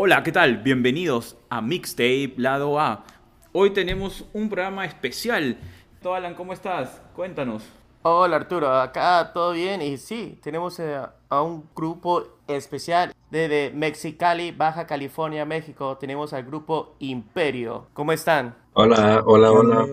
Hola, ¿qué tal? Bienvenidos a Mixtape Lado A. Hoy tenemos un programa especial. Alan, ¿cómo estás? Cuéntanos. Hola Arturo, acá todo bien y sí, tenemos eh, a un grupo especial desde Mexicali, Baja California, México. Tenemos al grupo Imperio. ¿Cómo están? Hola, hola, hola.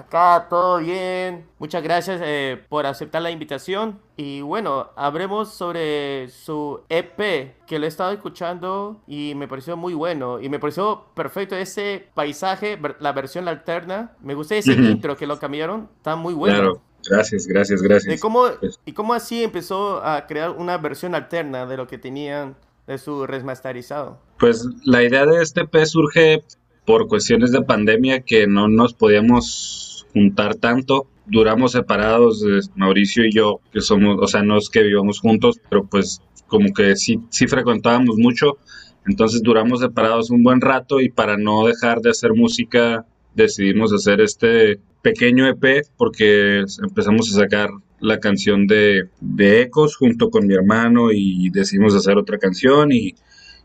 Acá todo bien. Muchas gracias eh, por aceptar la invitación. Y bueno, hablemos sobre su EP, que lo he estado escuchando y me pareció muy bueno. Y me pareció perfecto ese paisaje, la versión alterna. Me gusta ese intro que lo cambiaron. Está muy bueno. Claro. Gracias, gracias, gracias. ¿Y cómo, pues ¿Y cómo así empezó a crear una versión alterna de lo que tenían de su remasterizado? Pues la idea de este EP surge por cuestiones de pandemia que no nos podíamos juntar tanto. Duramos separados, Mauricio y yo, que somos, o sea, no es que vivamos juntos, pero pues como que sí, sí frecuentábamos mucho. Entonces duramos separados un buen rato y para no dejar de hacer música decidimos hacer este pequeño EP porque empezamos a sacar la canción de, de Ecos junto con mi hermano y decidimos hacer otra canción y,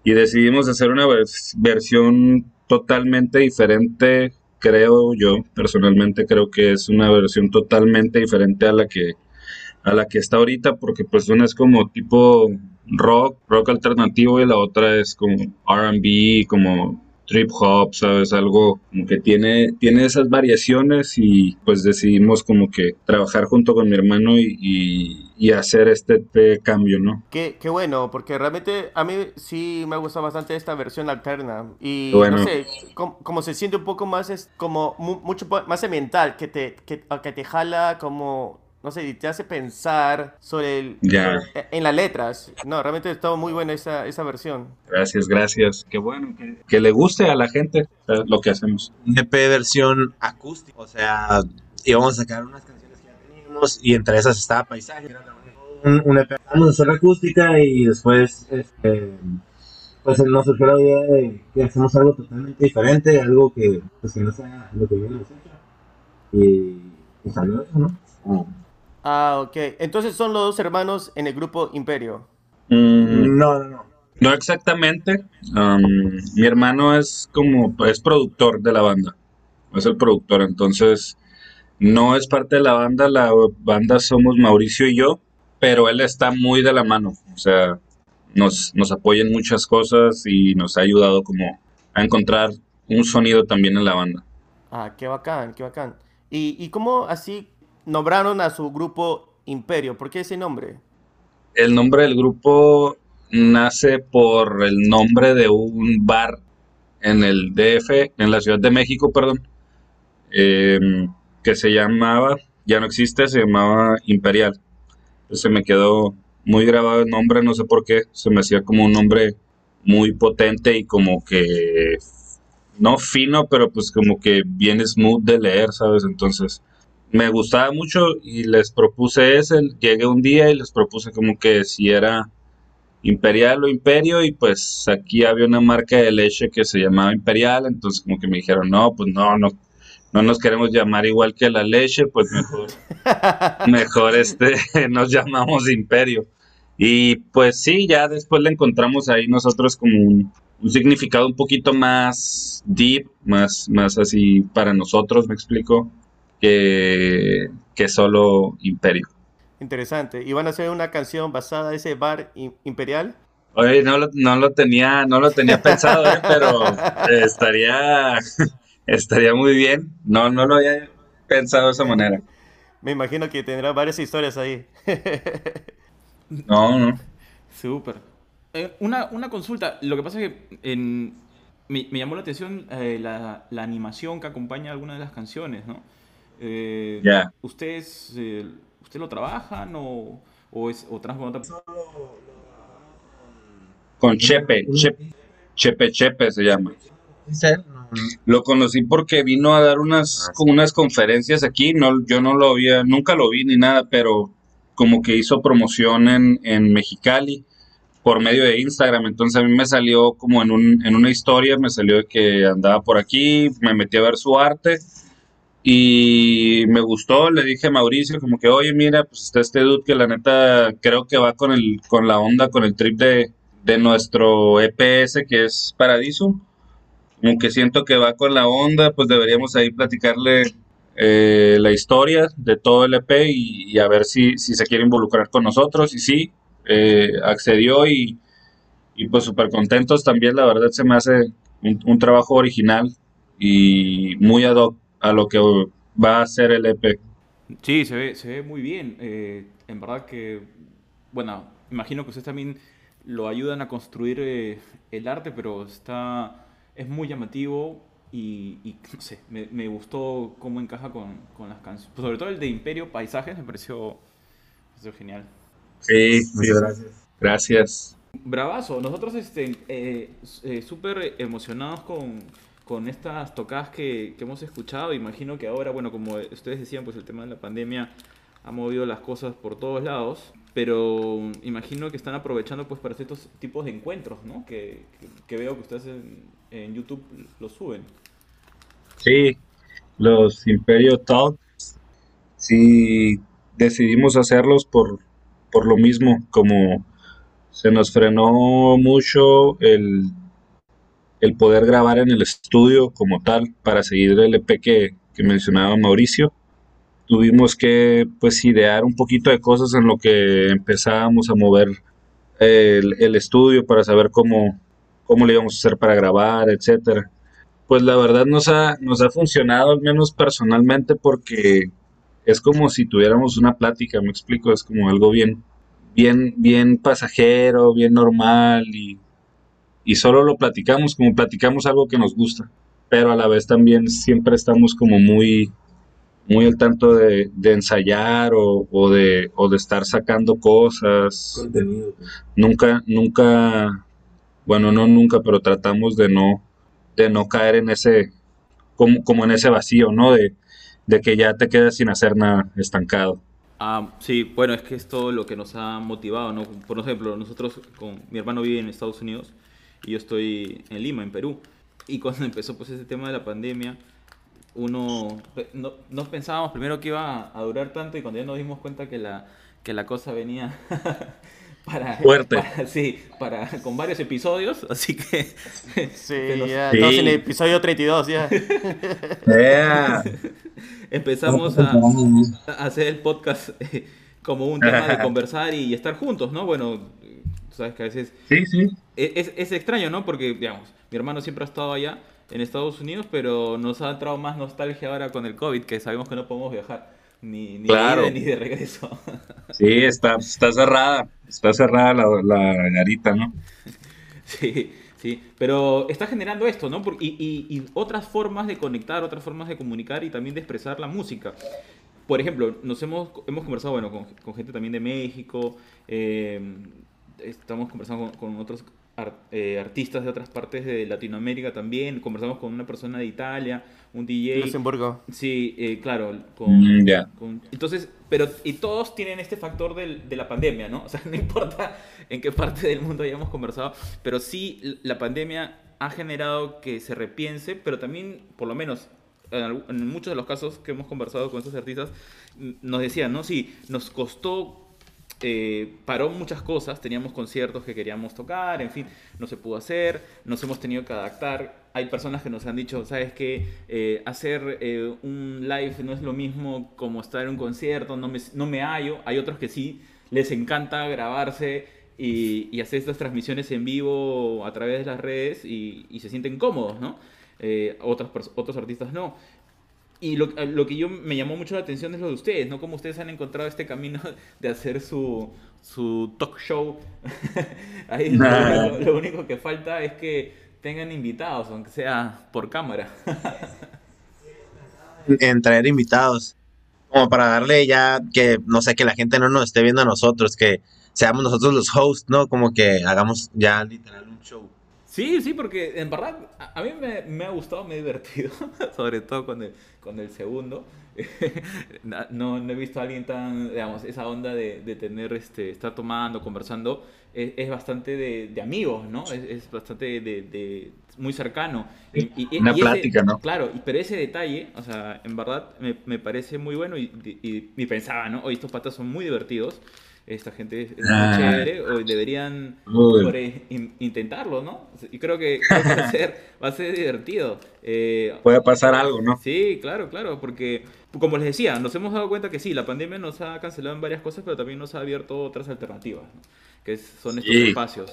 y decidimos hacer una versión totalmente diferente creo yo personalmente creo que es una versión totalmente diferente a la que a la que está ahorita porque pues una es como tipo rock rock alternativo y la otra es como R&B como trip hop, ¿sabes? Algo como que tiene, tiene esas variaciones y pues decidimos como que trabajar junto con mi hermano y, hacer este, cambio, ¿no? Qué, qué, bueno, porque realmente a mí sí me gusta bastante esta versión alterna y no sé, como, se siente un poco más, es como mucho más ambiental, que te, que, que te jala como no sé, te hace pensar sobre el, en las letras. No, realmente estado muy buena esa, esa versión. Gracias, gracias. Qué bueno que, le guste a la gente lo que hacemos. Un EP versión acústica, o sea, íbamos a sacar unas canciones que ya teníamos y entre esas estaba Paisaje. Un, un EP. Vamos a hacer acústica y después este, pues nos surgió la idea de que hacemos algo totalmente diferente, algo que, pues, que no sea lo que yo hecho. Y, y salió eso, ¿no? Ah, ok. Entonces son los dos hermanos en el grupo Imperio. Mm, no, no, no. No exactamente. Um, mi hermano es como, es productor de la banda. Es el productor, entonces no es parte de la banda. La banda somos Mauricio y yo, pero él está muy de la mano. O sea, nos, nos apoya en muchas cosas y nos ha ayudado como a encontrar un sonido también en la banda. Ah, qué bacán, qué bacán. ¿Y, y cómo así nombraron a su grupo Imperio. ¿Por qué ese nombre? El nombre del grupo nace por el nombre de un bar en el DF, en la Ciudad de México, perdón, em, que se llamaba, ya no existe, se llamaba Imperial. se me quedó muy grabado el nombre, no sé por qué, se me hacía como un nombre muy potente y como que, no fino, pero pues como que bien smooth de leer, ¿sabes? Entonces me gustaba mucho y les propuse ese, llegué un día y les propuse como que si era Imperial o Imperio y pues aquí había una marca de leche que se llamaba Imperial, entonces como que me dijeron, no, pues no, no, no nos queremos llamar igual que la leche, pues mejor, mejor este, nos llamamos Imperio. Y pues sí, ya después le encontramos ahí nosotros como un, un significado un poquito más deep, más, más así para nosotros, me explico que, que solo Imperio. Interesante. ¿Y van a hacer una canción basada en ese bar imperial? Oye, no lo, no lo tenía, no lo tenía pensado, ¿eh? pero estaría, estaría muy bien. No, no lo había pensado de esa manera. Me imagino que tendrá varias historias ahí. no, no. Súper. Eh, una, una, consulta. Lo que pasa es que en, me, me, llamó la atención eh, la, la, animación que acompaña algunas de las canciones, ¿no? Eh, ¿ustedes, eh, ¿Usted lo trabajan o, o, es, o trabajan con otra Con Chepe, Chepe, Chepe, se llama. Lo conocí porque vino a dar unas, ah, unas conferencias aquí, no, yo no lo había, nunca lo vi ni nada, pero como que hizo promoción en, en Mexicali por medio de Instagram, entonces a mí me salió como en, un, en una historia, me salió que andaba por aquí, me metí a ver su arte y me gustó, le dije a Mauricio como que, oye, mira, pues está este dude que la neta creo que va con el con la onda, con el trip de, de nuestro EPS que es Paradiso. Aunque siento que va con la onda, pues deberíamos ahí platicarle eh, la historia de todo el EP y, a ver si, si, se quiere involucrar con nosotros. Y sí, eh, accedió y, y pues súper contentos también. La verdad se me hace un, trabajo original y muy ad hoc a lo que va a ser el EP. Sí, se ve, se ve muy bien. Eh, en verdad que, bueno, imagino que ustedes también lo ayudan a construir eh, el arte, pero está es muy llamativo y, no sé, me, gustó cómo encaja con, las canciones. Sobre todo el de Imperio Paisajes me pareció, genial. Sí, muchas gracias. Gracias. Bravazo, nosotros este, eh, eh, súper emocionados con, con, estas tocadas que, que, hemos escuchado. Imagino que ahora, bueno, como ustedes decían, pues el tema de la pandemia ha movido las cosas por todos lados pero imagino que están aprovechando pues para estos tipos de encuentros, ¿no? Que, veo que ustedes en, YouTube los suben. Sí, los Imperio Talks, sí decidimos hacerlos por, por lo mismo, como se nos frenó mucho el, el poder grabar en el estudio como tal para seguir el EP que, que mencionaba Mauricio tuvimos que pues idear un poquito de cosas en lo que empezábamos a mover el, estudio para saber cómo, cómo le íbamos a hacer para grabar, etcétera. Pues la verdad nos ha, nos ha funcionado, al menos personalmente, porque es como si tuviéramos una plática, me explico, es como algo bien, bien, bien pasajero, bien normal y, y solo lo platicamos, como platicamos algo que nos gusta, pero a la vez también siempre estamos como muy, muy al tanto de, ensayar o, de, o de estar sacando cosas. Contenido. Nunca, nunca, bueno, no nunca, pero tratamos de no, de no caer en ese, como, como en ese vacío, ¿no? De, de que ya te quedas sin hacer nada, estancado. Ah, sí, bueno, es que es todo lo que nos ha motivado, ¿no? Por ejemplo, nosotros, con mi hermano vive en Estados Unidos y yo estoy en Lima, en Perú. Y cuando empezó pues ese tema de la pandemia, uno no, no, pensábamos primero que iba a durar tanto y cuando ya nos dimos cuenta que la, que la cosa venía para, fuerte. sí, para con varios episodios, así que sí, ya estamos en el episodio 32 ya. Empezamos a, hacer el podcast eh, como un tema de conversar y estar juntos, ¿no? Bueno, sabes que a veces sí, sí. E, es, es extraño, ¿no? Porque digamos, mi hermano siempre ha estado allá en Estados Unidos, pero nos ha entrado más nostalgia ahora con el COVID, que sabemos que no podemos viajar ni, ni de ni de regreso. Sí, está, está cerrada, está cerrada la, la garita, ¿no? Sí, sí, pero está generando esto, ¿no? Y, y, y, otras formas de conectar, otras formas de comunicar y también de expresar la música. Por ejemplo, nos hemos, hemos conversado, bueno, con, con gente también de México, eh, estamos conversando con, con otros eh, artistas de otras partes de Latinoamérica también. Conversamos con una persona de Italia, un DJ. Luxemburgo. Sí, eh, claro. Con, mm, entonces, pero y todos tienen este factor del, de la pandemia, ¿no? O sea, no importa en qué parte del mundo hayamos conversado, pero sí la pandemia ha generado que se repiense, pero también, por lo menos, en, muchos de los casos que hemos conversado con estos artistas, nos decían, ¿no? Sí, nos costó eh, paró muchas cosas, teníamos conciertos que queríamos tocar, en fin, no se pudo hacer, nos hemos tenido que adaptar. Hay personas que nos han dicho, sabes que eh, hacer eh, un live no es lo mismo como estar en un concierto, no me, no me hallo. Hay otros que sí, les encanta grabarse y, hacer estas transmisiones en vivo a través de las redes y, se sienten cómodos, ¿no? otros, otros artistas no. Y lo, lo, que yo me llamó mucho la atención es lo de ustedes, ¿no? Cómo ustedes han encontrado este camino de hacer su, su talk show. Ahí lo, único que falta es que tengan invitados, aunque sea por cámara. en traer invitados. Como para darle ya que, no sé, que la gente no nos esté viendo a nosotros, que seamos nosotros los hosts, ¿no? Como que hagamos ya literal un show. Sí, sí, porque en verdad a, mí me, me, ha gustado, me he divertido, sobre todo con el, con el segundo. no, no, he visto a alguien tan, digamos, esa onda de, de tener, este, estar tomando, conversando, es, bastante de, de, amigos, ¿no? Es, es bastante de, de, muy cercano. Y, Una plática, ¿no? Claro, pero ese detalle, o sea, en verdad me, me parece muy bueno y, y, pensaba, ¿no? Hoy estos patas son muy divertidos esta gente es, muy ah. chévere, hoy deberían intentarlo, ¿no? Y creo que, va, a ser, va a ser divertido. Eh, Puede pasar algo, ¿no? Sí, claro, claro, porque como les decía, nos hemos dado cuenta que sí, la pandemia nos ha cancelado en varias cosas, pero también nos ha abierto otras alternativas, que son estos espacios.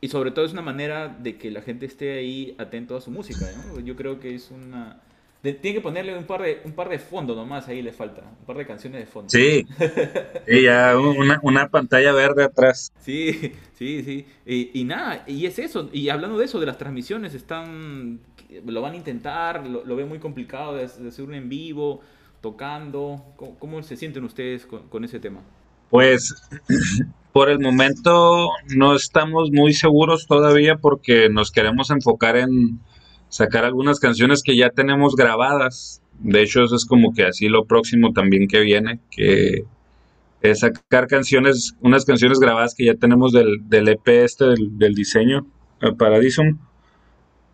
Y sobre todo es una manera de que la gente esté ahí atento a su música. ¿no? Yo creo que es una tiene que ponerle un par de un par de fondos nomás, ahí le falta. Un par de canciones de fondo. Sí. y ya una, pantalla verde atrás. Sí, sí, sí. Y, nada, y es eso. Y hablando de eso, de las transmisiones, están lo van a intentar, lo, lo ven muy complicado de, hacer un en vivo, tocando. ¿Cómo, se sienten ustedes con, con ese tema? Pues por el momento no estamos muy seguros todavía porque nos queremos enfocar en sacar algunas canciones que ya tenemos grabadas. De hecho, eso es como que así lo próximo también que viene, que es sacar canciones, unas canciones grabadas que ya tenemos del, del EP este, del, diseño, Paradisum,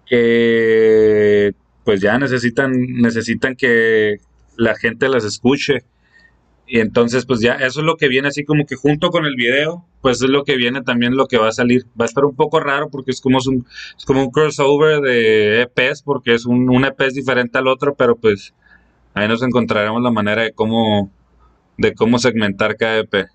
que pues ya necesitan, necesitan que la gente las escuche y entonces, pues ya, eso es lo que viene así como que junto con el video, pues es lo que viene también lo que va a salir. Va a estar un poco raro porque es como, un, es como un crossover de EPs, porque es un, un EP diferente al otro, pero pues ahí nos encontraremos la manera de cómo, de cómo segmentar cada EP.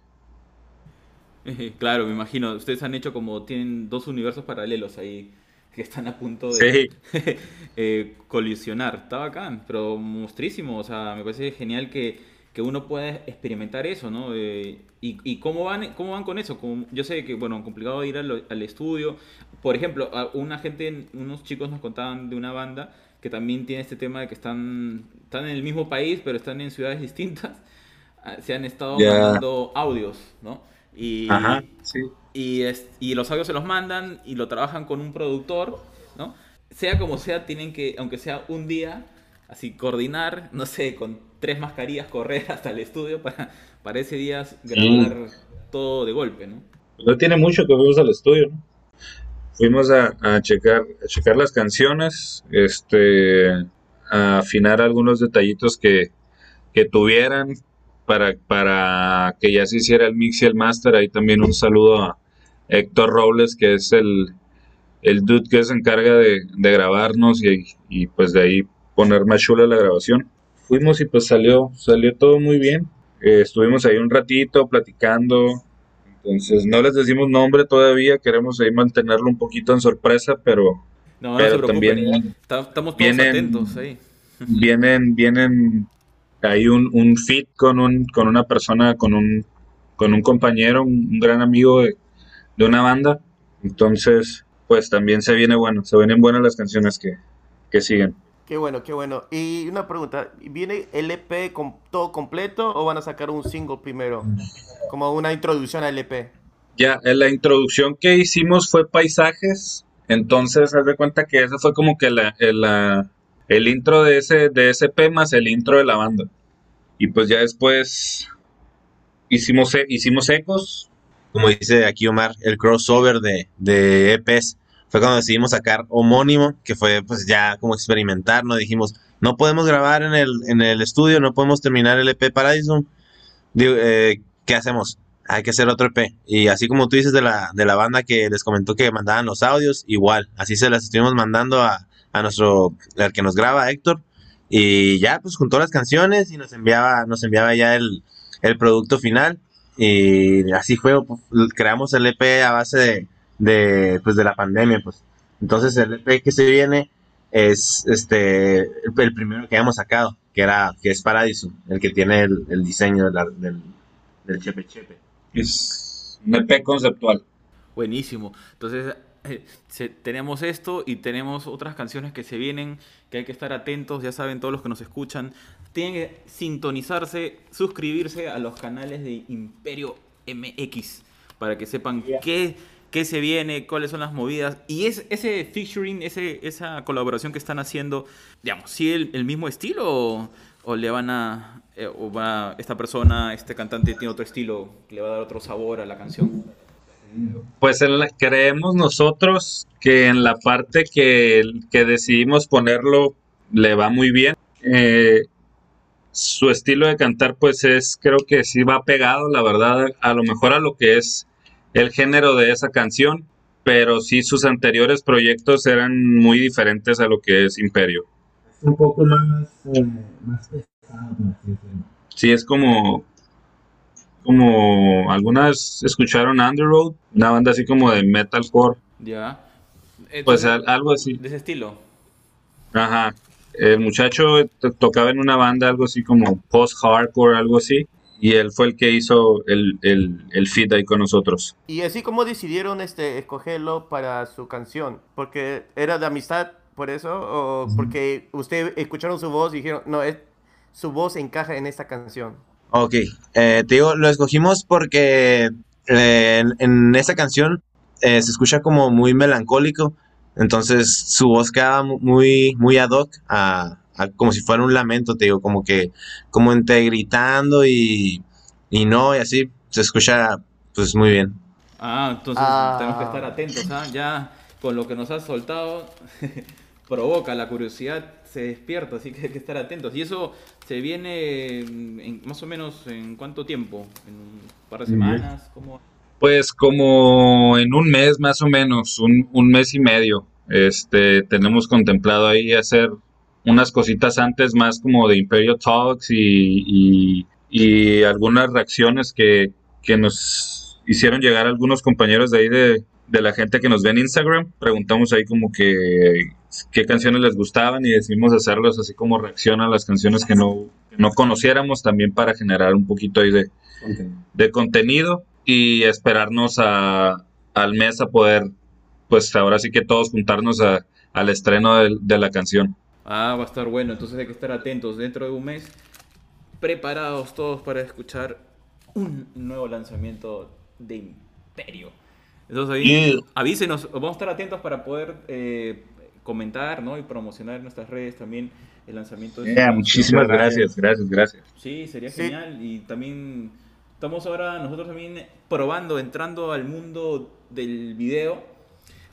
Claro, me imagino. Ustedes han hecho como, tienen dos universos paralelos ahí que están a punto de eh, colisionar. Está bacán, pero monstrísimo. O sea, me parece genial que que uno puede experimentar eso, ¿no? Eh, y, cómo, van, cómo van con eso? Como, yo sé que, bueno, complicado ir al, estudio. Por ejemplo, una gente, unos chicos nos contaban de una banda que también tiene este tema de que están, están en el mismo país, pero están en ciudades distintas. Ah, se han estado mandando audios, ¿no? Y, y, y los audios se los mandan y lo trabajan con un productor, ¿no? Sea como sea, tienen que, aunque sea un día, así coordinar, no sé, con tres mascarillas correr hasta el estudio para, para ese día grabar todo de golpe, ¿no? No tiene mucho que fuimos al estudio, ¿no? Fuimos a, a, checar, a checar las canciones, este, a afinar algunos detallitos que, que tuvieran para, para que ya se hiciera el mix y el master. Ahí también un saludo a Héctor Robles, que es el, el dude que se encarga de, de grabarnos y, y, pues de ahí poner más chula la grabación fuimos y pues salió, salió todo muy bien. Eh, estuvimos ahí un ratito platicando. Entonces no les decimos nombre todavía, queremos ahí mantenerlo un poquito en sorpresa, pero, no, pero también estamos todos vienen, atentos ahí. Vienen, vienen hay un, un fit con un, con una persona, con un, con un compañero, un, gran amigo de, de, una banda. Entonces, pues también se viene bueno, se vienen buenas las canciones que, que siguen. Qué bueno, qué bueno. Y una pregunta, ¿viene el EP con todo completo o van a sacar un single primero? Como una introducción al EP. Ya, la introducción que hicimos fue paisajes, entonces haz de cuenta que ese fue como que la, el, intro de ese, de ese EP más el intro de la banda. Y pues ya después hicimos, hicimos ecos. Como dice aquí Omar, el crossover de, de EPs fue cuando decidimos sacar homónimo, que fue pues ya como experimentar, ¿no? Dijimos, no podemos grabar en el, en el estudio, no podemos terminar el EP Paradise. Eh, ¿Qué hacemos? Hay que hacer otro EP. Y así como tú dices de la, de la banda que les comentó que mandaban los audios, igual, así se las estuvimos mandando a, a nuestro, al que nos graba, Héctor. Y ya, pues juntó las canciones y nos enviaba, nos enviaba ya el, el producto final. Y así fue, pues, creamos el EP a base de, de, pues, de la pandemia, pues. Entonces el EP que se viene es este el, primero que hemos sacado, que era que es Paradiso, el que tiene el, diseño del, del Chepe Chepe. Es un EP conceptual. Buenísimo. Entonces eh, tenemos esto y tenemos otras canciones que se vienen, que hay que estar atentos, ya saben todos los que nos escuchan, tienen que sintonizarse, suscribirse a los canales de Imperio MX para que sepan qué qué se viene, cuáles son las movidas. Y es, ese featuring, ese, esa colaboración que están haciendo, digamos, ¿sí el, mismo estilo o, le van a, eh, o va esta persona, este cantante tiene otro estilo, le va a dar otro sabor a la canción? Pues creemos nosotros que en la parte que, que decidimos ponerlo le va muy bien. Eh, su estilo de cantar pues es, creo que sí va pegado, la verdad, a lo mejor a lo que es el género de esa canción. pero sí sus anteriores proyectos eran muy diferentes a lo que es Imperio. Es un poco más, eh, más pesado, Sí, es como, como algunas escucharon Underworld, una banda así como de metalcore. Ya. pues algo así. De ese estilo. Ajá. El muchacho tocaba en una banda algo así como post-hardcore, algo así. Y él fue el que hizo el, el, el feed ahí con nosotros. Y así como decidieron este, escogerlo para su canción, porque era de amistad por eso, o porque ustedes escucharon su voz y dijeron, no, es, su voz encaja en esta canción. Ok, eh, te digo, lo escogimos porque eh, en, esta canción eh, se escucha como muy melancólico, entonces su voz queda muy, muy ad hoc a, como si fuera un lamento, te digo, como que, como entre gritando y, y no, y así, se escucha pues muy bien. Ah, entonces ah. tenemos que estar atentos, ¿ah? Ya con lo que nos has soltado, provoca la curiosidad, se despierta, así que hay que estar atentos. ¿Y eso se viene más o menos en cuánto tiempo? ¿En un par de semanas? ¿Cómo? Pues como en un mes más o menos, un, un mes y medio. Este, tenemos contemplado ahí hacer unas cositas antes más como de Imperio Talks y, y, algunas reacciones que, que, nos hicieron llegar algunos compañeros de ahí de, de, la gente que nos ve en Instagram. Preguntamos ahí como que qué canciones les gustaban y decidimos hacerlos así como reacción a las canciones que no, no conociéramos también para generar un poquito ahí de, de contenido y esperarnos a, al mes a poder, pues ahora sí que todos juntarnos a, al estreno de la canción. Ah, va a estar bueno, entonces hay que estar atentos. Dentro de un mes, preparados todos para escuchar un nuevo lanzamiento de Imperio. Entonces ahí avísenos, vamos a estar atentos para poder eh, comentar ¿no? y promocionar en nuestras redes también el lanzamiento de yeah, Muchísimas gracias, gracias, gracias. Sí, sería genial. Y también estamos ahora nosotros también probando, entrando al mundo del video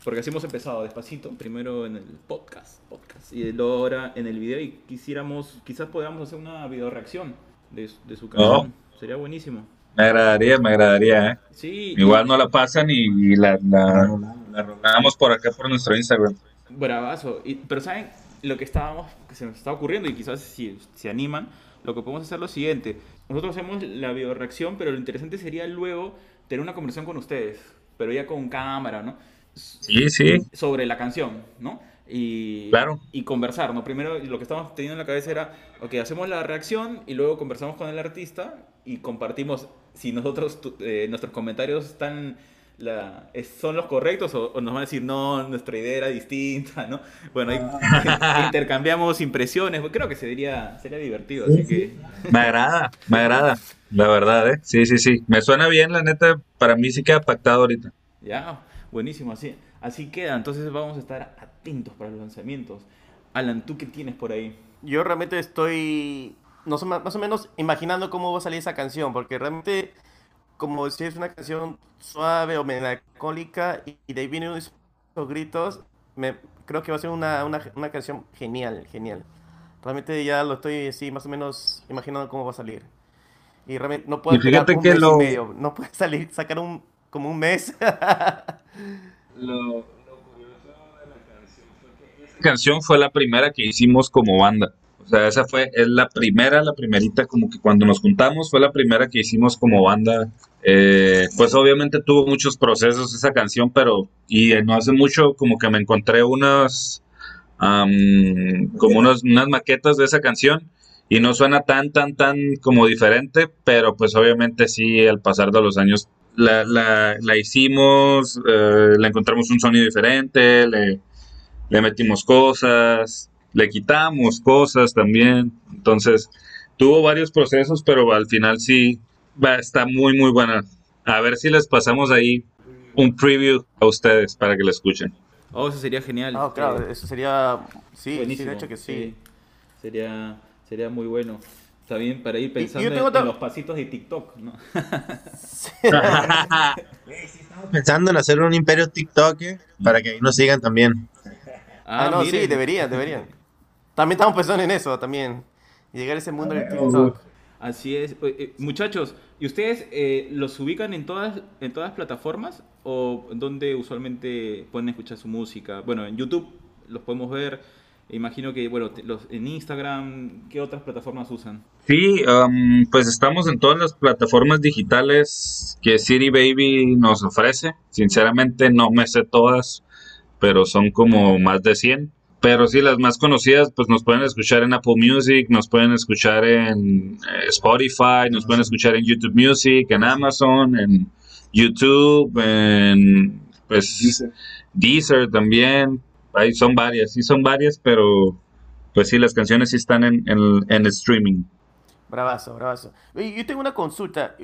porque así hemos empezado despacito, primero en el podcast, podcast y luego ahora en el video y quisiéramos, quizás podamos hacer una video reacción de, de su canción. Sería buenísimo. Me agradaría, me agradaría, ¿eh? Sí. Igual no la pasan y, la, la, por acá por nuestro Instagram. Bravazo. Y, pero ¿saben? Lo que estábamos, que se nos está ocurriendo y quizás si se animan, lo que podemos hacer es lo siguiente. Nosotros hacemos la video reacción, pero lo interesante sería luego tener una conversación con ustedes, pero ya con cámara, ¿no? Sí, sí. Sobre la canción, ¿no? Y, claro. y conversar, ¿no? Primero lo que estábamos teniendo en la cabeza era, ok, hacemos la reacción y luego conversamos con el artista y compartimos si nosotros, eh, nuestros comentarios están, la, son los correctos o, nos van a decir, no, nuestra idea era distinta, ¿no? Bueno, ah. intercambiamos impresiones, creo que sería, sería divertido, así que... Me agrada, me agrada, la verdad, ¿eh? Sí, sí, sí, me suena bien, la neta, para mí sí queda pactado ahorita. Ya, Buenísimo, así, así queda. Entonces vamos a estar atentos para los lanzamientos. Alan, ¿tú qué tienes por ahí? Yo realmente estoy no, más o menos imaginando cómo va a salir esa canción, porque realmente, como si es una canción suave o melancólica y, de ahí vienen esos gritos, me, creo que va a ser una, una, una, canción genial, genial. Realmente ya lo estoy así más o menos imaginando cómo va a salir. Y realmente no puedo fíjate un que mes lo... y medio. No puede salir, sacar un, como un mes. lo, curioso de la canción fue la primera que hicimos como banda. O sea, esa fue, es la primera, la primerita, como que cuando nos juntamos fue la primera que hicimos como banda. Eh, pues obviamente tuvo muchos procesos esa canción, pero y no hace mucho como que me encontré unas, como unas maquetas de esa canción y no suena tan, tan, tan como diferente, pero pues obviamente sí, al pasar de los años la, la, la hicimos, eh, le encontramos un sonido diferente, le, le metimos cosas, le quitamos cosas también. Entonces, tuvo varios procesos, pero al final sí va, está muy, muy buena. A ver si les pasamos ahí un preview a ustedes para que la escuchen. Oh, eso sería genial. Ah, claro, eso sería. Sí, Buenísimo. de hecho que sí. Sería, sería muy bueno. Está bien para ir pensando en, los pasitos de TikTok, ¿no? sí. estamos pensando en hacer un imperio TikTok para que ahí nos sigan también. Ah, ah no, sí, deberían, deberían. También estamos pensando en eso, también. Llegar a ese mundo del TikTok. Así es. Eh, muchachos, ¿y ustedes eh, los ubican en todas, en todas plataformas? o dónde usualmente pueden escuchar su música? Bueno, en YouTube los podemos ver. Imagino que, bueno, los, en Instagram, ¿qué otras plataformas usan? Sí, um, pues estamos en todas las plataformas digitales que City Baby nos ofrece. Sinceramente no me sé todas, pero son como más de 100. Pero sí, las más conocidas, pues nos pueden escuchar en Apple Music, nos pueden escuchar en eh, Spotify, nos pueden escuchar en YouTube Music, en Amazon, en YouTube, en pues Deezer, también. Ahí son varias, sí son varias, pero pues sí, las canciones sí están en, en, streaming. Bravazo, bravazo. Yo tengo una consulta.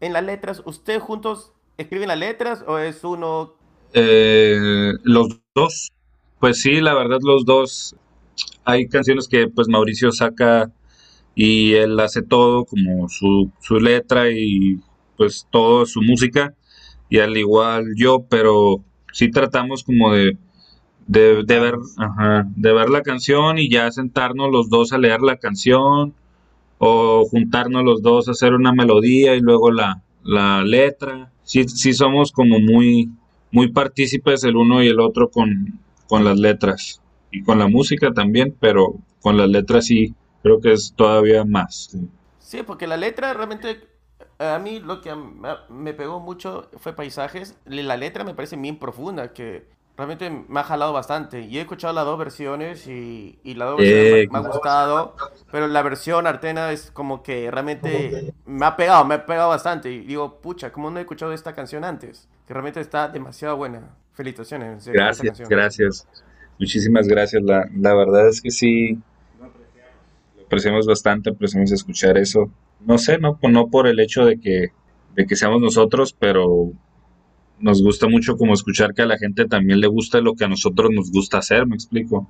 En las letras, ¿ustedes juntos escriben las letras o es uno? Eh, los dos. Pues sí, la verdad los dos. Hay canciones que pues Mauricio saca y él hace todo como su, su letra y pues todo su música y al igual yo, pero sí tratamos como de, de, ver de ver la canción y ya sentarnos los dos a leer la canción o juntarnos los dos a hacer una melodía y luego la, la letra. Sí, sí somos como muy, muy partícipes el uno y el otro con, con las letras y con la música también, pero con las letras sí creo que es todavía más. Sí, porque la letra realmente a mí lo que me pegó mucho fue paisajes. La letra me parece bien profunda, que realmente me ha jalado bastante. Y he escuchado las dos versiones y, y las dos versiones me, ha gustado. Pero la versión Artena es como que realmente me ha pegado, me ha pegado bastante. Y digo, pucha, ¿cómo no he escuchado esta canción antes? Que realmente está demasiado buena. Felicitaciones. Gracias, gracias. Muchísimas gracias. La, la verdad es que sí, lo apreciamos bastante, apreciamos escuchar eso no sé, no, no por el hecho de que, de que seamos nosotros, pero nos gusta mucho como escuchar que a la gente también le gusta lo que a nosotros nos gusta hacer, me explico.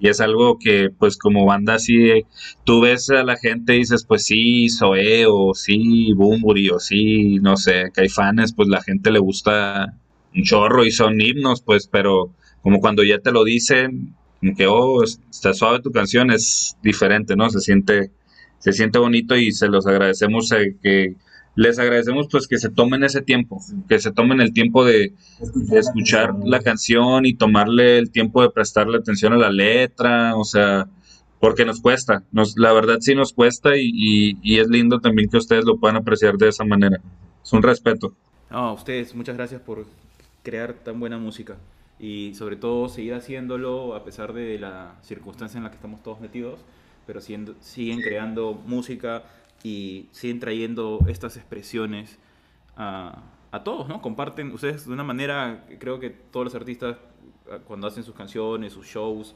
Y es algo que, pues, como banda así, tú ves a la gente y dices, pues sí, Zoe, o sí, Bumburi, o sí, no sé, Caifanes, pues la gente le gusta un chorro y son himnos, pues, pero como cuando ya te lo dicen, como que, oh, está suave tu canción, es diferente, ¿no? Se siente, se siente bonito y se los agradecemos eh, que les agradecemos pues que se tomen ese tiempo, que se tomen el tiempo de, escuchar la canción y tomarle el tiempo de prestarle atención a la letra, o sea, porque nos cuesta, nos, la verdad sí nos cuesta y, es lindo también que ustedes lo puedan apreciar de esa manera. Es un respeto. No, a ustedes, muchas gracias por crear tan buena música y sobre todo seguir haciéndolo a pesar de la circunstancia en la que estamos todos metidos pero siguen creando música y siguen trayendo estas expresiones a, a, todos, ¿no? Comparten, ustedes de una manera, creo que todos los artistas ah, cuando hacen sus canciones, sus shows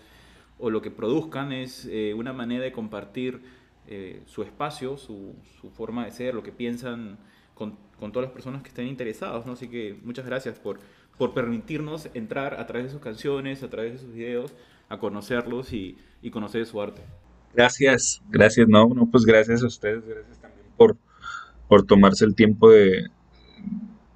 o lo que produzcan es eh, una manera de compartir eh, su espacio, su, su, forma de ser, lo que piensan con, con, todas las personas que estén interesados, ¿no? Así que muchas gracias por, por permitirnos entrar a través de sus canciones, a través de sus videos, a conocerlos y, y conocer su arte. Gracias, gracias, no, no, pues gracias a ustedes, gracias también por, por tomarse el tiempo de,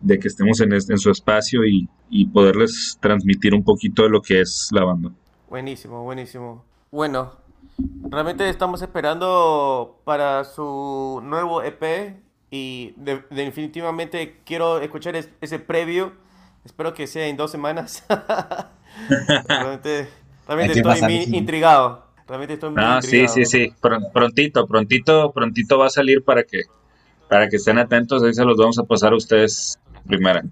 de que estemos en, este, en su espacio y, y, poderles transmitir un poquito de lo que es la banda. Buenísimo, buenísimo. Bueno, realmente estamos esperando para su nuevo EP y definitivamente quiero escuchar ese previo. Espero que sea en dos semanas. realmente, realmente estoy intrigado. Realmente estoy muy ah, sí, sí, sí. prontito, prontito, prontito va a salir para que, para que estén atentos. Ahí se los vamos a pasar a ustedes primera.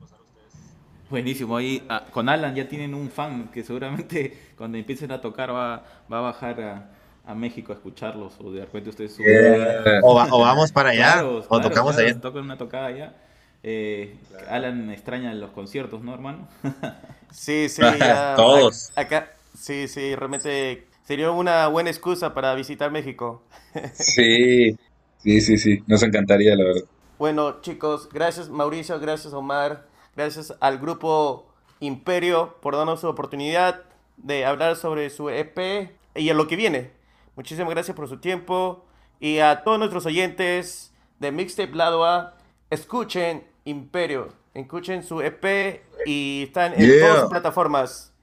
Buenísimo. Ahí ah, con Alan ya tienen un fan que seguramente cuando empiecen a tocar va, va a bajar a, a México a escucharlos o de repente ustedes suben. O, vamos para allá o tocamos allá. Tocan una tocada allá. Eh, Alan extraña los conciertos, ¿no, hermano? sí, sí. Todos. acá, sí, sí, realmente sería una buena excusa para visitar México. sí, sí, sí, sí, nos encantaría, la verdad. Bueno, chicos, gracias Mauricio, gracias Omar, gracias al grupo Imperio por darnos su oportunidad de hablar sobre su EP y a lo que viene. Muchísimas gracias por su tiempo y a todos nuestros oyentes de Mixtape Lado A, escuchen Imperio, escuchen su EP y están en todas las plataformas.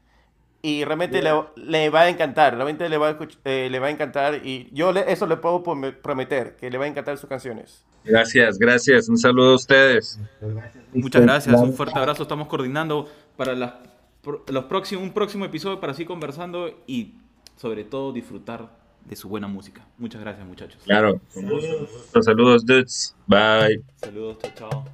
Y realmente le, va a encantar, realmente le va a, eh, le va a encantar y yo eso le puedo prometer, que le va a encantar sus canciones. Gracias, gracias, un saludo a ustedes. Muchas gracias, un fuerte abrazo, estamos coordinando para los próximos, un próximo episodio para así conversando y sobre todo disfrutar de su buena música. Muchas gracias muchachos. Claro, saludos, saludos dudes, bye. Saludos, chao, chao.